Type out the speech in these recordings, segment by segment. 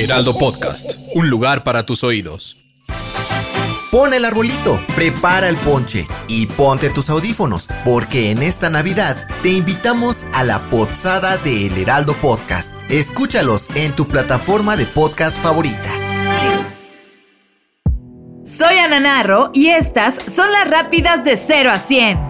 Heraldo Podcast, un lugar para tus oídos. Pon el arbolito, prepara el ponche y ponte tus audífonos, porque en esta Navidad te invitamos a la pozada de El Heraldo Podcast. Escúchalos en tu plataforma de podcast favorita. Soy Ana Narro y estas son las rápidas de 0 a 100.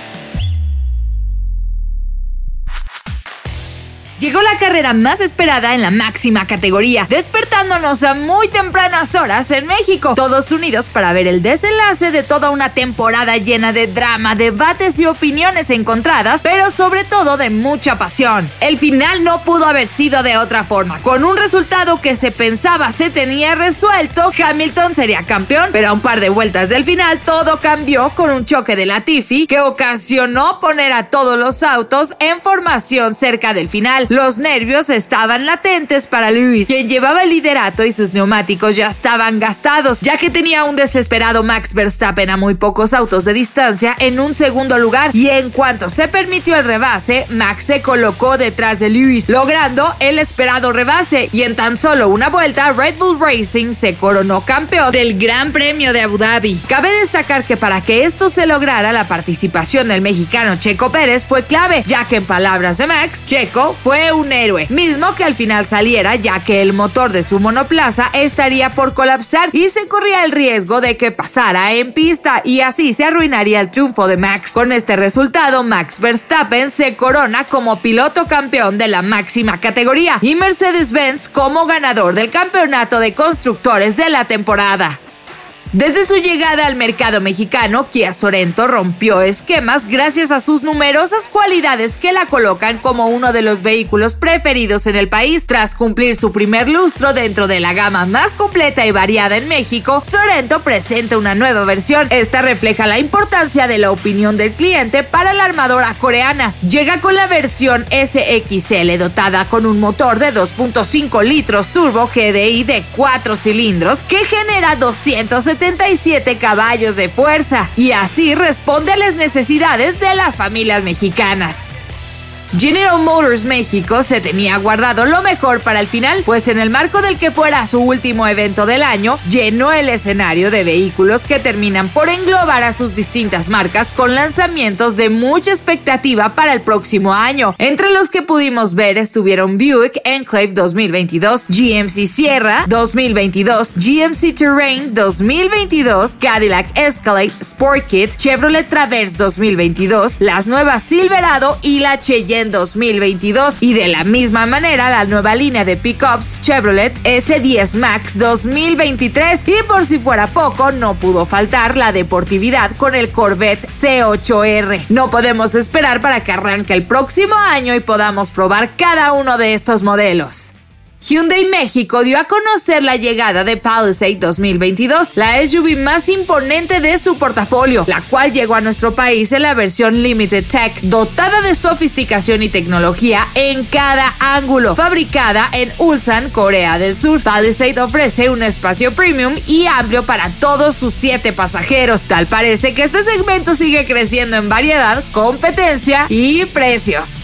Llegó la carrera más esperada en la máxima categoría, despertándonos a muy tempranas horas en México, todos unidos para ver el desenlace de toda una temporada llena de drama, debates y opiniones encontradas, pero sobre todo de mucha pasión. El final no pudo haber sido de otra forma. Con un resultado que se pensaba se tenía resuelto, Hamilton sería campeón, pero a un par de vueltas del final todo cambió con un choque de Latifi que ocasionó poner a todos los autos en formación cerca del final. Los nervios estaban latentes para Lewis, quien llevaba el liderato y sus neumáticos ya estaban gastados, ya que tenía un desesperado Max Verstappen a muy pocos autos de distancia en un segundo lugar y en cuanto se permitió el rebase, Max se colocó detrás de Lewis, logrando el esperado rebase y en tan solo una vuelta Red Bull Racing se coronó campeón del Gran Premio de Abu Dhabi. Cabe destacar que para que esto se lograra la participación del mexicano Checo Pérez fue clave, ya que en palabras de Max, Checo fue un héroe, mismo que al final saliera ya que el motor de su monoplaza estaría por colapsar y se corría el riesgo de que pasara en pista y así se arruinaría el triunfo de Max. Con este resultado, Max Verstappen se corona como piloto campeón de la máxima categoría y Mercedes-Benz como ganador del campeonato de constructores de la temporada. Desde su llegada al mercado mexicano, Kia Sorento rompió esquemas gracias a sus numerosas cualidades que la colocan como uno de los vehículos preferidos en el país. Tras cumplir su primer lustro dentro de la gama más completa y variada en México, Sorento presenta una nueva versión. Esta refleja la importancia de la opinión del cliente para la armadora coreana. Llega con la versión SXL dotada con un motor de 2.5 litros turbo GDI de 4 cilindros que genera 270 77 caballos de fuerza y así responde a las necesidades de las familias mexicanas. General Motors México se tenía guardado lo mejor para el final, pues en el marco del que fuera su último evento del año, llenó el escenario de vehículos que terminan por englobar a sus distintas marcas con lanzamientos de mucha expectativa para el próximo año. Entre los que pudimos ver estuvieron Buick Enclave 2022, GMC Sierra 2022, GMC Terrain 2022, Cadillac Escalade Sport Kit, Chevrolet Traverse 2022, las nuevas Silverado y la Cheyenne 2022 y de la misma manera la nueva línea de pickups Chevrolet S10 Max 2023 y por si fuera poco no pudo faltar la deportividad con el Corvette C8R. No podemos esperar para que arranque el próximo año y podamos probar cada uno de estos modelos. Hyundai México dio a conocer la llegada de Palisade 2022, la SUV más imponente de su portafolio, la cual llegó a nuestro país en la versión Limited Tech, dotada de sofisticación y tecnología en cada ángulo, fabricada en Ulsan, Corea del Sur. Palisade ofrece un espacio premium y amplio para todos sus siete pasajeros. Tal parece que este segmento sigue creciendo en variedad, competencia y precios.